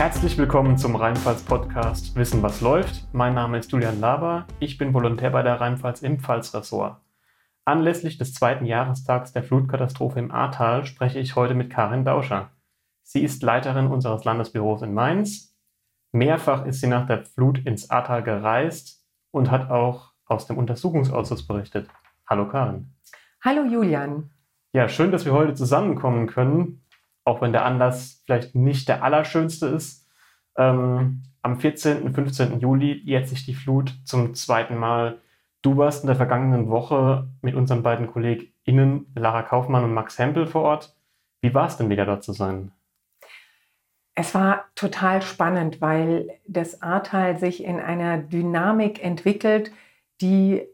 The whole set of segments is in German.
Herzlich willkommen zum Rheinpfalz-Podcast Wissen, was läuft. Mein Name ist Julian Laber. Ich bin Volontär bei der Rheinpfalz im Pfalzressort. Anlässlich des zweiten Jahrestags der Flutkatastrophe im Ahrtal spreche ich heute mit Karin Dauscher. Sie ist Leiterin unseres Landesbüros in Mainz. Mehrfach ist sie nach der Flut ins Ahrtal gereist und hat auch aus dem Untersuchungsausschuss berichtet. Hallo Karin. Hallo Julian. Ja, schön, dass wir heute zusammenkommen können, auch wenn der Anlass vielleicht nicht der allerschönste ist. Ähm, am 14. und 15. Juli jährt sich die Flut zum zweiten Mal. Du warst in der vergangenen Woche mit unseren beiden KollegInnen Lara Kaufmann und Max Hempel vor Ort. Wie war es denn wieder dort zu sein? Es war total spannend, weil das Ahrtal sich in einer Dynamik entwickelt, die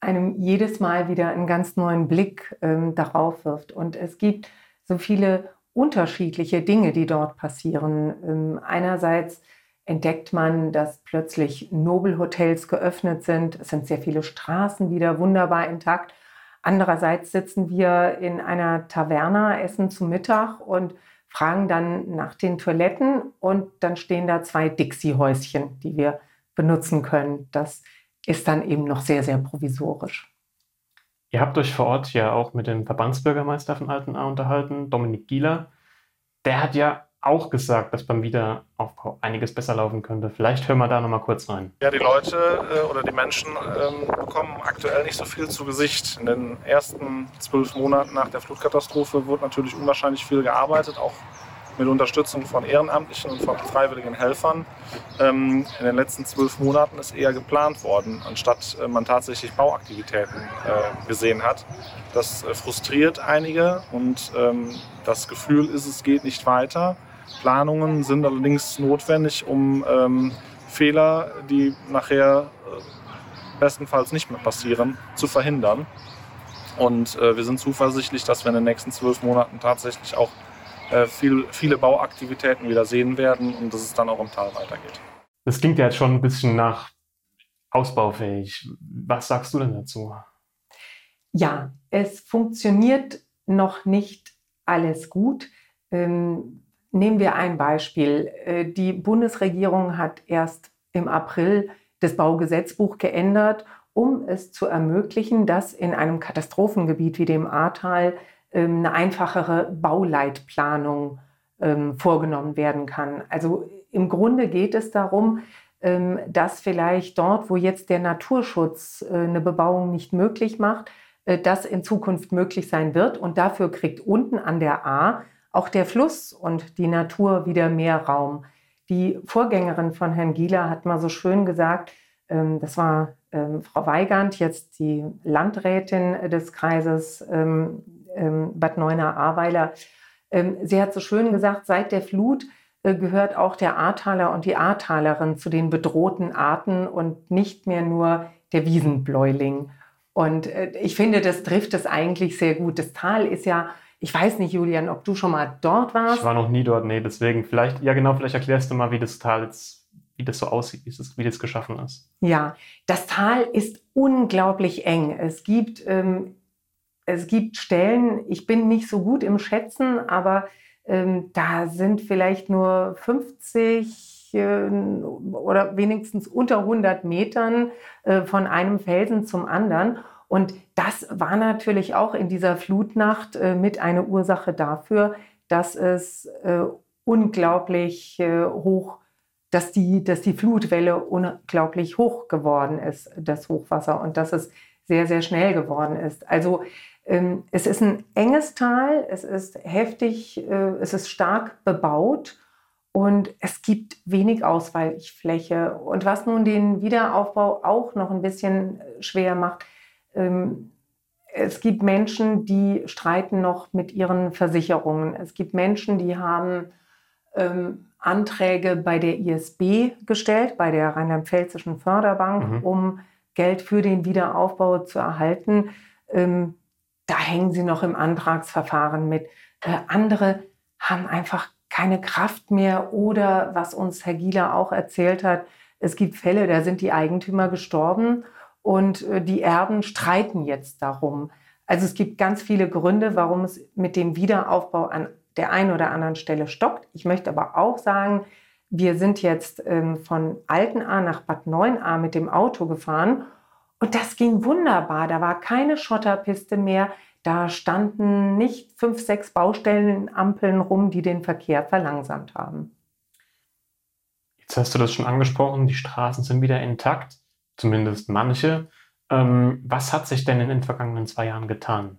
einem jedes Mal wieder einen ganz neuen Blick ähm, darauf wirft. Und es gibt so viele unterschiedliche Dinge, die dort passieren. Ähm, einerseits entdeckt man, dass plötzlich Nobelhotels geöffnet sind. Es sind sehr viele Straßen wieder wunderbar intakt. Andererseits sitzen wir in einer Taverna, essen zu Mittag und fragen dann nach den Toiletten und dann stehen da zwei Dixie-Häuschen, die wir benutzen können. Das ist dann eben noch sehr, sehr provisorisch. Ihr habt euch vor Ort ja auch mit dem Verbandsbürgermeister von Altenaar unterhalten, Dominik Gieler. Der hat ja auch gesagt, dass beim Wiederaufbau einiges besser laufen könnte. Vielleicht hören wir da nochmal kurz rein. Ja, die Leute äh, oder die Menschen ähm, bekommen aktuell nicht so viel zu Gesicht. In den ersten zwölf Monaten nach der Flutkatastrophe wurde natürlich unwahrscheinlich viel gearbeitet, auch mit Unterstützung von Ehrenamtlichen und von freiwilligen Helfern. Ähm, in den letzten zwölf Monaten ist eher geplant worden, anstatt äh, man tatsächlich Bauaktivitäten äh, gesehen hat. Das äh, frustriert einige und ähm, das Gefühl ist, es geht nicht weiter. Planungen sind allerdings notwendig, um ähm, Fehler, die nachher äh, bestenfalls nicht mehr passieren, zu verhindern. Und äh, wir sind zuversichtlich, dass wir in den nächsten zwölf Monaten tatsächlich auch äh, viel, viele Bauaktivitäten wieder sehen werden und dass es dann auch im Tal weitergeht. Das klingt ja jetzt schon ein bisschen nach ausbaufähig. Was sagst du denn dazu? Ja, es funktioniert noch nicht alles gut. Ähm, nehmen wir ein Beispiel. Äh, die Bundesregierung hat erst im April das Baugesetzbuch geändert, um es zu ermöglichen, dass in einem Katastrophengebiet wie dem Ahrtal eine einfachere Bauleitplanung ähm, vorgenommen werden kann. Also im Grunde geht es darum, ähm, dass vielleicht dort, wo jetzt der Naturschutz äh, eine Bebauung nicht möglich macht, äh, das in Zukunft möglich sein wird. Und dafür kriegt unten an der A auch der Fluss und die Natur wieder mehr Raum. Die Vorgängerin von Herrn Gieler hat mal so schön gesagt, ähm, das war ähm, Frau Weigand, jetzt die Landrätin des Kreises ähm, Bad Neuenahr-Ahrweiler. Sie hat so schön gesagt, seit der Flut äh, gehört auch der Ahrtaler und die Ahrtalerin zu den bedrohten Arten und nicht mehr nur der Wiesenbläuling. Und äh, ich finde, das trifft es eigentlich sehr gut. Das Tal ist ja, ich weiß nicht, Julian, ob du schon mal dort warst. Ich war noch nie dort, nee, deswegen vielleicht, ja genau, vielleicht erklärst du mal, wie das Tal jetzt, wie das so aussieht, wie das, wie das geschaffen ist. Ja, das Tal ist unglaublich eng. Es gibt, ähm, es gibt Stellen, ich bin nicht so gut im Schätzen, aber ähm, da sind vielleicht nur 50 oder wenigstens unter 100 Metern äh, von einem Felsen zum anderen. Und das war natürlich auch in dieser Flutnacht äh, mit eine Ursache dafür, dass es äh, unglaublich hoch, dass die, dass die Flutwelle unglaublich hoch geworden ist, das Hochwasser, und dass es sehr, sehr schnell geworden ist. Also ähm, es ist ein enges Tal, es ist heftig, es ist stark bebaut und es gibt wenig Ausweichfläche. Und was nun den Wiederaufbau auch noch ein bisschen äh, schwer macht, ähm, es gibt Menschen, die streiten noch mit ihren Versicherungen. Es gibt Menschen, die haben ähm, Anträge bei der ISB gestellt, bei der Rheinland-Pfälzischen Förderbank, mhm. um Geld für den Wiederaufbau zu erhalten. Ähm, da hängen sie noch im Antragsverfahren mit. Äh, andere haben einfach keine Kraft mehr oder was uns Herr Gieler auch erzählt hat, es gibt Fälle, da sind die Eigentümer gestorben und äh, die Erben streiten jetzt darum. Also es gibt ganz viele Gründe, warum es mit dem Wiederaufbau an der einen oder anderen Stelle stockt. Ich möchte aber auch sagen, Wir sind jetzt ähm, von Altenahr nach Bad Neuenahr mit dem Auto gefahren und das ging wunderbar. Da war keine Schotterpiste mehr. Da standen nicht fünf, sechs Baustellenampeln rum, die den Verkehr verlangsamt haben. Jetzt hast du das schon angesprochen, die Straßen sind wieder intakt, zumindest manche. Ähm, was hat sich denn in den vergangenen zwei Jahren getan?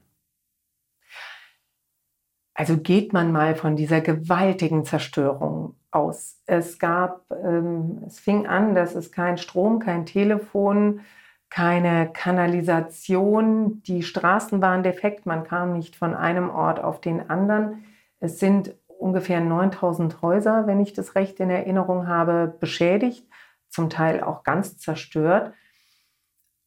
Also geht man mal von dieser gewaltigen Zerstörung aus. Es gab, ähm, es fing an, dass es kein Strom, kein Telefon, keine Kanalisation, die Straßen waren defekt, man kam nicht von einem Ort auf den anderen. Es sind ungefähr 9000 Häuser, wenn ich das recht in Erinnerung habe, beschädigt, zum Teil auch ganz zerstört.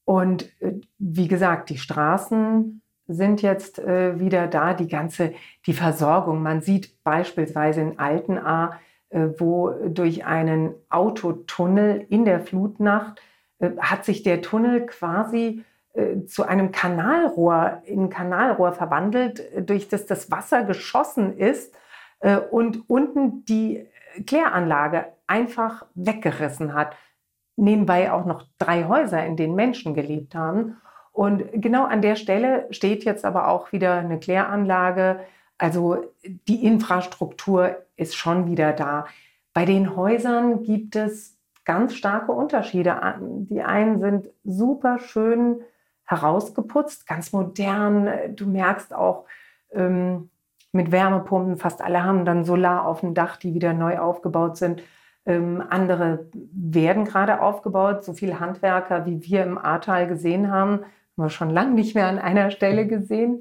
Und äh, wie gesagt, die Straßen sind jetzt äh, wieder da, die ganze, die Versorgung. Man sieht beispielsweise in Altenahr, äh, wo durch einen Autotunnel in der Flutnacht äh, hat sich der Tunnel quasi äh, zu einem Kanalrohr, in Kanalrohr verwandelt, äh, durch das das Wasser geschossen ist und unten die Kläranlage einfach weggerissen hat. Nebenbei auch noch drei Häuser, in denen Menschen gelebt haben. Und genau an der Stelle steht jetzt aber auch wieder eine Kläranlage. Also die Infrastruktur ist schon wieder da. Bei den Häusern gibt es ganz starke Unterschiede. Die einen sind super schön herausgeputzt, ganz modern. Du merkst auch ähm, mit Wärmepumpen, fast alle haben dann Solar auf dem Dach, die wieder neu aufgebaut sind. Ähm, andere werden gerade aufgebaut. So viele Handwerker, wie wir im Ahrtal gesehen haben, haben wir schon lange nicht mehr an einer Stelle gesehen.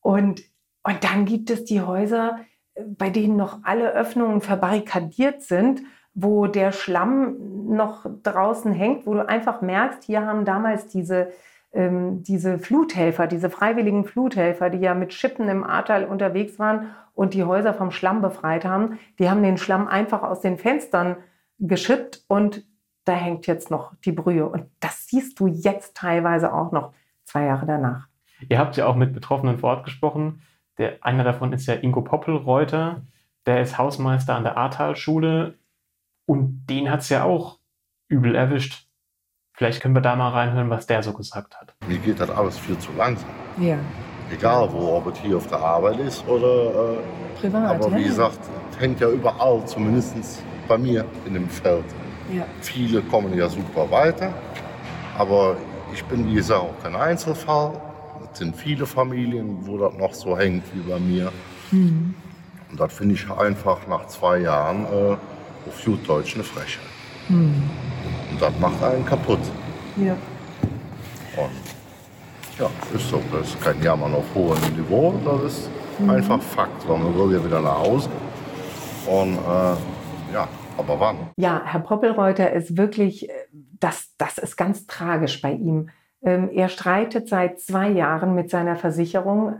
Und, und dann gibt es die Häuser, äh, bei denen noch alle Öffnungen verbarrikadiert sind wo der Schlamm noch draußen hängt, wo du einfach merkst, hier haben damals diese, ähm, diese Fluthelfer, diese freiwilligen Fluthelfer, die ja mit Schippen im Ahrtal unterwegs waren und die Häuser vom Schlamm befreit haben, die haben den Schlamm einfach aus den Fenstern geschippt und da hängt jetzt noch die Brühe. Und das siehst du jetzt teilweise auch noch zwei Jahre danach. Ihr habt ja auch mit Betroffenen vor Ort gesprochen. Der, einer davon ist ja Ingo Poppelreuter. Der ist Hausmeister an der Ahrtal-Schule. Und den hat es ja auch übel erwischt. Vielleicht können wir da mal reinhören, was der so gesagt hat. Mir geht das alles viel zu langsam. Ja. Egal wo, ob es hier auf der Arbeit ist oder äh, privat. Aber wie ja. gesagt, es hängt ja überall, zumindest bei mir in dem Feld. Ja. Viele kommen ja super weiter, aber ich bin, wie gesagt, auch kein Einzelfall. Es sind viele Familien, wo das noch so hängt wie bei mir. Mhm. Und das finde ich einfach nach zwei Jahren äh, auf gut Deutsch eine Frechheit. Mhm. Und das macht einen kaputt. Ja. Und ja, ist so. Das ist kein Jammern auf hohem Niveau. Das ist Mhm. einfach Fakt. Man will ja wieder nach Hause. Und äh, ja, aber wann? Ja, Herr Poppelreuter ist wirklich, äh, das, das ist ganz tragisch bei ihm. Ähm, er streitet seit zwei Jahren mit seiner Versicherung,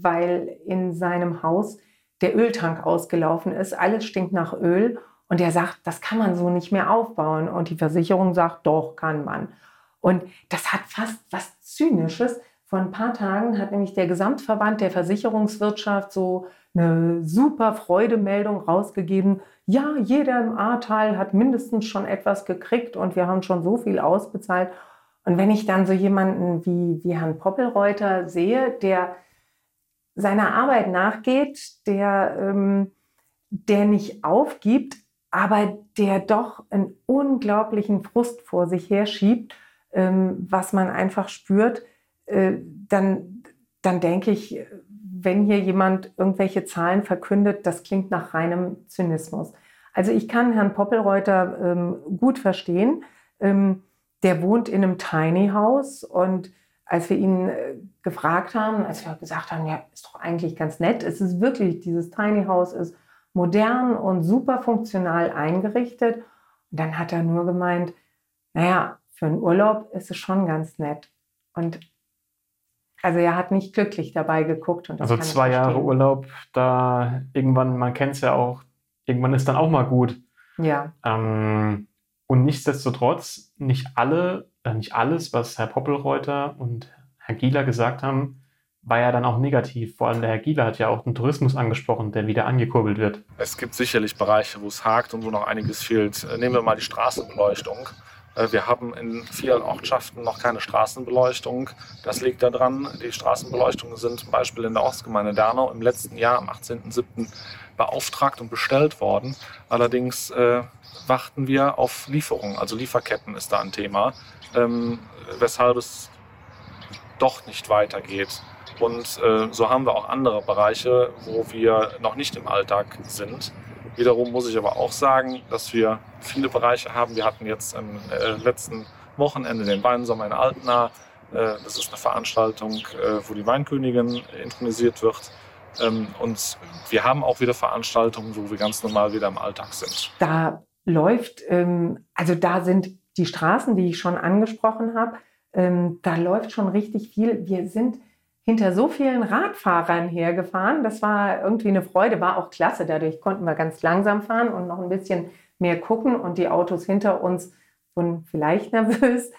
weil in seinem Haus der Öltank ausgelaufen ist. Alles stinkt nach Öl. Und er sagt, das kann man so nicht mehr aufbauen. Und die Versicherung sagt, doch, kann man. Und das hat fast was Zynisches. Vor ein paar Tagen hat nämlich der Gesamtverband der Versicherungswirtschaft so eine super Freudemeldung rausgegeben. Ja, jeder im Ahrtal hat mindestens schon etwas gekriegt und wir haben schon so viel ausbezahlt. Und wenn ich dann so jemanden wie, wie Herrn Poppelreuter sehe, der seiner Arbeit nachgeht, der, ähm, der nicht aufgibt, aber der doch einen unglaublichen Frust vor sich herschiebt, ähm, was man einfach spürt, äh, dann, dann denke ich, wenn hier jemand irgendwelche Zahlen verkündet, das klingt nach reinem Zynismus. Also ich kann Herrn Poppelreuter ähm, gut verstehen. Ähm, der wohnt in einem Tiny House und als wir ihn äh, gefragt haben, als wir gesagt haben, ja, ist doch eigentlich ganz nett, es ist wirklich, dieses Tiny House ist modern und super funktional eingerichtet. Und dann hat er nur gemeint, naja, für einen Urlaub ist es schon ganz nett. Und also er hat nicht glücklich dabei geguckt. Und also zwei Jahre Urlaub, da irgendwann, man kennt es ja auch, irgendwann ist dann auch mal gut. Ja. Ähm, und nichtsdestotrotz, nicht alle, äh, nicht alles, was Herr Poppelreuter und Herr Gieler gesagt haben, war ja dann auch negativ. Vor allem der Herr Gieler hat ja auch den Tourismus angesprochen, der wieder angekurbelt wird. Es gibt sicherlich Bereiche, wo es hakt und wo noch einiges fehlt. Äh, nehmen wir mal die Straßenbeleuchtung. Äh, wir haben in vielen Ortschaften noch keine Straßenbeleuchtung. Das liegt daran, die Straßenbeleuchtungen sind zum Beispiel in der Ostgemeinde Dernau im letzten Jahr, am 18.07., beauftragt und bestellt worden. Allerdings äh, warten wir auf Lieferungen, also Lieferketten ist da ein Thema, ähm, weshalb es doch nicht weitergeht. Und äh, so haben wir auch andere Bereiche, wo wir noch nicht im Alltag sind. Wiederum muss ich aber auch sagen, dass wir viele Bereiche haben. Wir hatten jetzt am äh, letzten Wochenende den Weinsommer in Altena. Äh, das ist eine Veranstaltung, äh, wo die Weinkönigin intronisiert wird. Ähm, und wir haben auch wieder Veranstaltungen, wo wir ganz normal wieder im Alltag sind. Da läuft, ähm, also da sind die Straßen, die ich schon angesprochen habe, ähm, da läuft schon richtig viel. Wir sind hinter so vielen Radfahrern hergefahren. Das war irgendwie eine Freude, war auch klasse. Dadurch konnten wir ganz langsam fahren und noch ein bisschen mehr gucken und die Autos hinter uns wurden vielleicht nervös.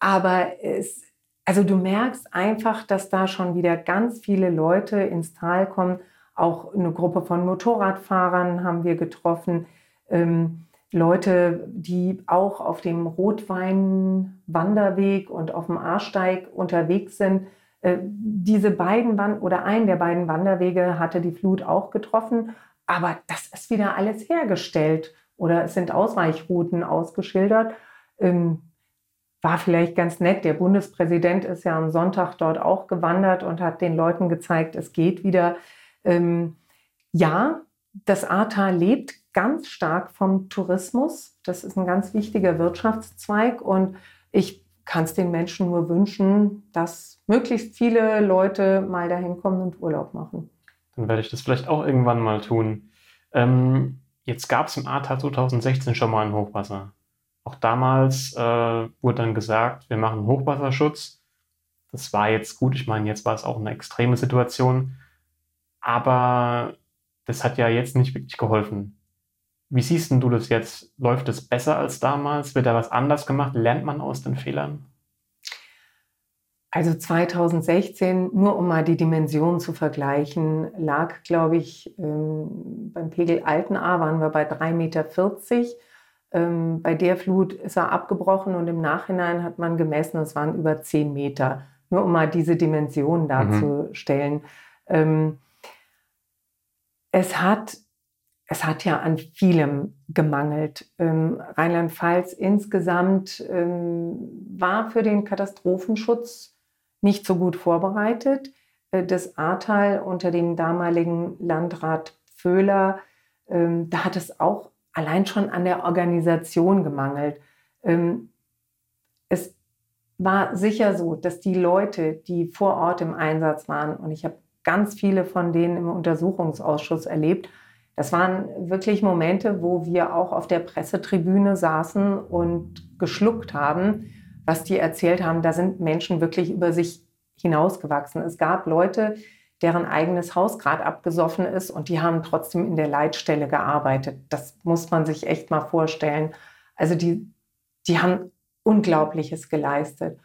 Aber es, also du merkst einfach, dass da schon wieder ganz viele Leute ins Tal kommen. Auch eine Gruppe von Motorradfahrern haben wir getroffen. Ähm, Leute, die auch auf dem Rotwein-Wanderweg und auf dem Ahrsteig unterwegs sind. Äh, diese beiden Wand oder einen der beiden Wanderwege hatte die Flut auch getroffen, aber das ist wieder alles hergestellt oder es sind Ausweichrouten ausgeschildert. Ähm, war vielleicht ganz nett. Der Bundespräsident ist ja am Sonntag dort auch gewandert und hat den Leuten gezeigt, es geht wieder. Ähm, ja, das Ahrtal lebt ganz stark vom Tourismus. Das ist ein ganz wichtiger Wirtschaftszweig und ich kann es den Menschen nur wünschen, dass möglichst viele Leute mal dahin kommen und Urlaub machen. Dann werde ich das vielleicht auch irgendwann mal tun. Ähm, jetzt gab es im Ahrtal 2016 schon mal ein Hochwasser. Auch damals äh, wurde dann gesagt, wir machen Hochwasserschutz. Das war jetzt gut. Ich meine, jetzt war es auch eine extreme Situation. Aber das hat ja jetzt nicht wirklich geholfen. Wie siehst du das jetzt? Läuft es besser als damals? Wird da was anders gemacht? Lernt man aus den Fehlern? Also 2016, nur um mal die Dimensionen zu vergleichen, lag, glaube ich, ähm, beim Pegel Altenahr waren wir bei 3,40 Meter. Ähm, bei der Flut ist er abgebrochen und im Nachhinein hat man gemessen, es waren über 10 Meter. Nur um mal diese Dimensionen mhm. darzustellen. Mhm. Ähm, es hat es hat ja an vielem gemangelt. Ähm, Rheinland-Pfalz insgesamt ähm, war für den Katastrophenschutz nicht so gut vorbereitet. Äh, das Ahrtal unter dem damaligen Landrat Föhler, ähm, da hat es auch allein schon an der Organisation gemangelt. Ähm, es war sicher so, dass die Leute, die vor Ort im Einsatz waren, und ich habe ganz viele von denen im Untersuchungsausschuss erlebt, das waren wirklich Momente, wo wir auch auf der Pressetribüne saßen und geschluckt haben, was die erzählt haben. Da sind Menschen wirklich über sich hinausgewachsen. Es gab Leute, deren eigenes Haus gerade abgesoffen ist und die haben trotzdem in der Leitstelle gearbeitet. Das muss man sich echt mal vorstellen. Also die, die haben Unglaubliches geleistet.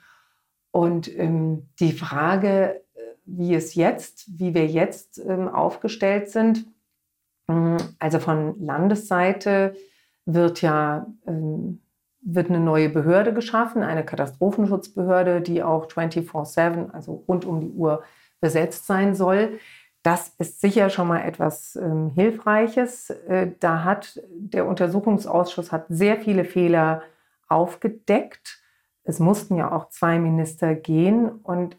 Und ähm, die Frage, äh, wie es jetzt, wie wir jetzt ähm, aufgestellt sind, also von Landesseite wird ja ähm, wird eine neue Behörde geschaffen, eine Katastrophenschutzbehörde, die auch 24/7, also rund um die Uhr besetzt sein soll. Das ist sicher schon mal etwas ähm, Hilfreiches. Äh, da hat der Untersuchungsausschuss hat sehr viele Fehler aufgedeckt. Es mussten ja auch zwei Minister gehen und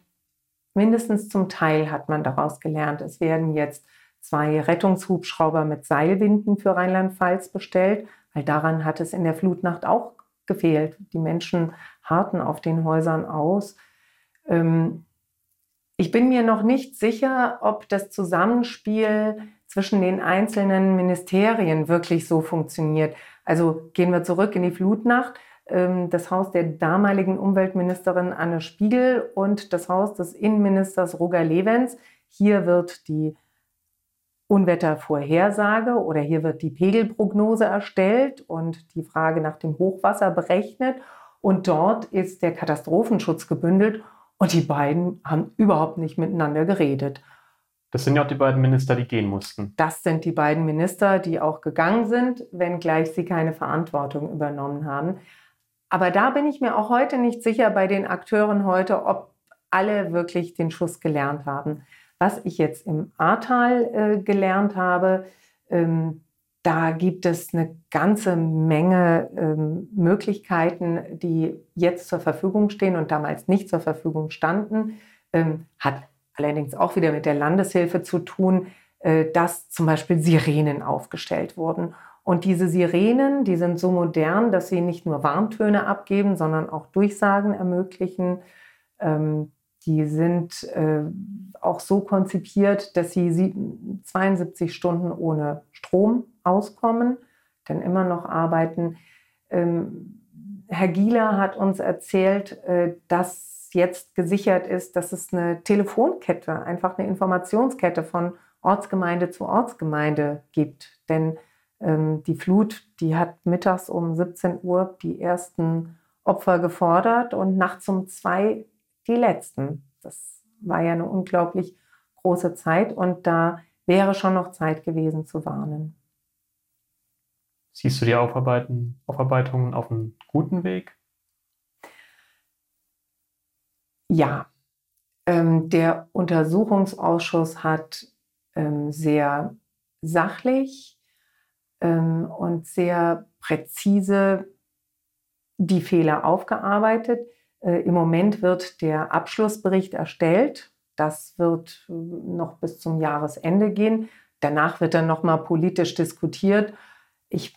mindestens zum Teil hat man daraus gelernt. Es werden jetzt zwei Rettungshubschrauber mit Seilwinden für Rheinland-Pfalz bestellt, weil daran hat es in der Flutnacht auch gefehlt. Die Menschen harten auf den Häusern aus. Ähm, ich bin mir noch nicht sicher, ob das Zusammenspiel zwischen den einzelnen Ministerien wirklich so funktioniert. Also gehen wir zurück in die Flutnacht. Ähm, das Haus der damaligen Umweltministerin Anne Spiegel und das Haus des Innenministers Roger Levens. Hier wird die Unwettervorhersage oder hier wird die Pegelprognose erstellt und die Frage nach dem Hochwasser berechnet. Und dort ist der Katastrophenschutz gebündelt. Und die beiden haben überhaupt nicht miteinander geredet. Das sind ja auch die beiden Minister, die gehen mussten. Das sind die beiden Minister, die auch gegangen sind, wenngleich sie keine Verantwortung übernommen haben. Aber da bin ich mir auch heute nicht sicher bei den Akteuren heute, ob alle wirklich den Schuss gelernt haben. Was ich jetzt im Ahrtal äh, gelernt habe, ähm, da gibt es eine ganze Menge ähm, Möglichkeiten, die jetzt zur Verfügung stehen und damals nicht zur Verfügung standen. Ähm, hat allerdings auch wieder mit der Landeshilfe zu tun, äh, dass zum Beispiel Sirenen aufgestellt wurden. Und diese Sirenen, die sind so modern, dass sie nicht nur Warntöne abgeben, sondern auch Durchsagen ermöglichen. Ähm, die sind äh, auch so konzipiert, dass sie 72 Stunden ohne Strom auskommen, denn immer noch arbeiten. Ähm, Herr Gieler hat uns erzählt, äh, dass jetzt gesichert ist, dass es eine Telefonkette, einfach eine Informationskette von Ortsgemeinde zu Ortsgemeinde gibt. Denn ähm, die Flut, die hat mittags um 17 Uhr die ersten Opfer gefordert und nachts um zwei die letzten. Das war ja eine unglaublich große Zeit und da wäre schon noch Zeit gewesen zu warnen. Siehst du die Aufarbeiten, Aufarbeitungen auf einem guten Weg? Ja, ähm, der Untersuchungsausschuss hat ähm, sehr sachlich ähm, und sehr präzise die Fehler aufgearbeitet. Äh, Im Moment wird der Abschlussbericht erstellt. Das wird äh, noch bis zum Jahresende gehen. Danach wird dann nochmal politisch diskutiert. Ich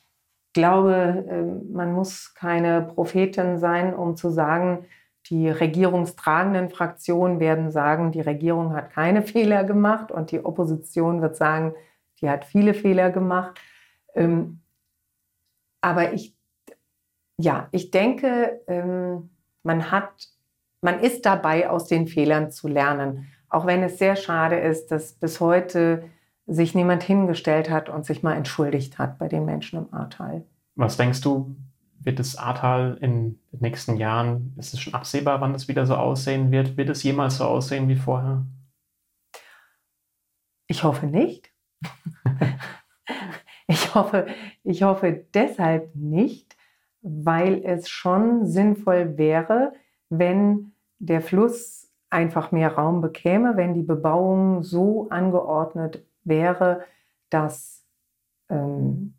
glaube, ähm, man muss keine Prophetin sein, um zu sagen, die regierungstragenden Fraktionen werden sagen, die Regierung hat keine Fehler gemacht und die Opposition wird sagen, die hat viele Fehler gemacht. Ähm, aber ich, ja, ich denke, man hat, man ist dabei, aus den Fehlern zu lernen. Auch wenn es sehr schade ist, dass bis heute sich niemand hingestellt hat und sich mal entschuldigt hat bei den Menschen im Ahrtal. Was denkst du, wird das Ahrtal in den nächsten Jahren, ist es schon absehbar, wann es wieder so aussehen wird? Wird es jemals so aussehen wie vorher? Ich hoffe nicht. ich, hoffe, ich hoffe deshalb nicht, weil es schon sinnvoll wäre, wenn der Fluss einfach mehr Raum bekäme, wenn die Bebauung so angeordnet wäre, dass, ähm,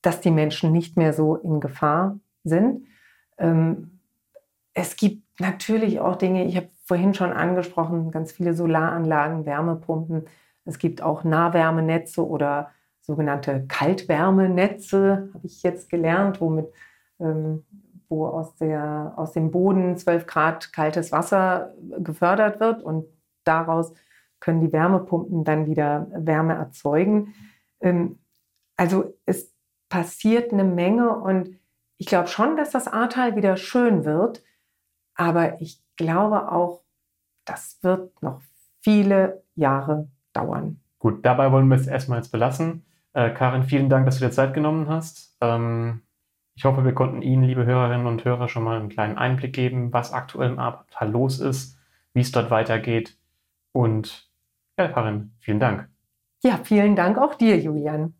dass die Menschen nicht mehr so in Gefahr sind. Ähm, es gibt natürlich auch Dinge, ich habe vorhin schon angesprochen, ganz viele Solaranlagen, Wärmepumpen. Es gibt auch Nahwärmenetze oder sogenannte Kaltwärmenetze, habe ich jetzt gelernt, womit ähm, wo aus, der, aus dem Boden 12 Grad kaltes Wasser gefördert wird und daraus können die Wärmepumpen dann wieder Wärme erzeugen. Ähm, also es passiert eine Menge und ich glaube schon, dass das Ahrtal wieder schön wird, aber ich glaube auch, das wird noch viele Jahre dauern. Gut, dabei wollen wir es erstmal jetzt belassen. Äh, Karin, vielen Dank, dass du dir Zeit genommen hast. Ähm, ich hoffe, wir konnten Ihnen, liebe Hörerinnen und Hörer, schon mal einen kleinen Einblick geben, was aktuell im Abtal los ist, wie es dort weitergeht. Und ja, Karin, vielen Dank. Ja, vielen Dank auch dir, Julian.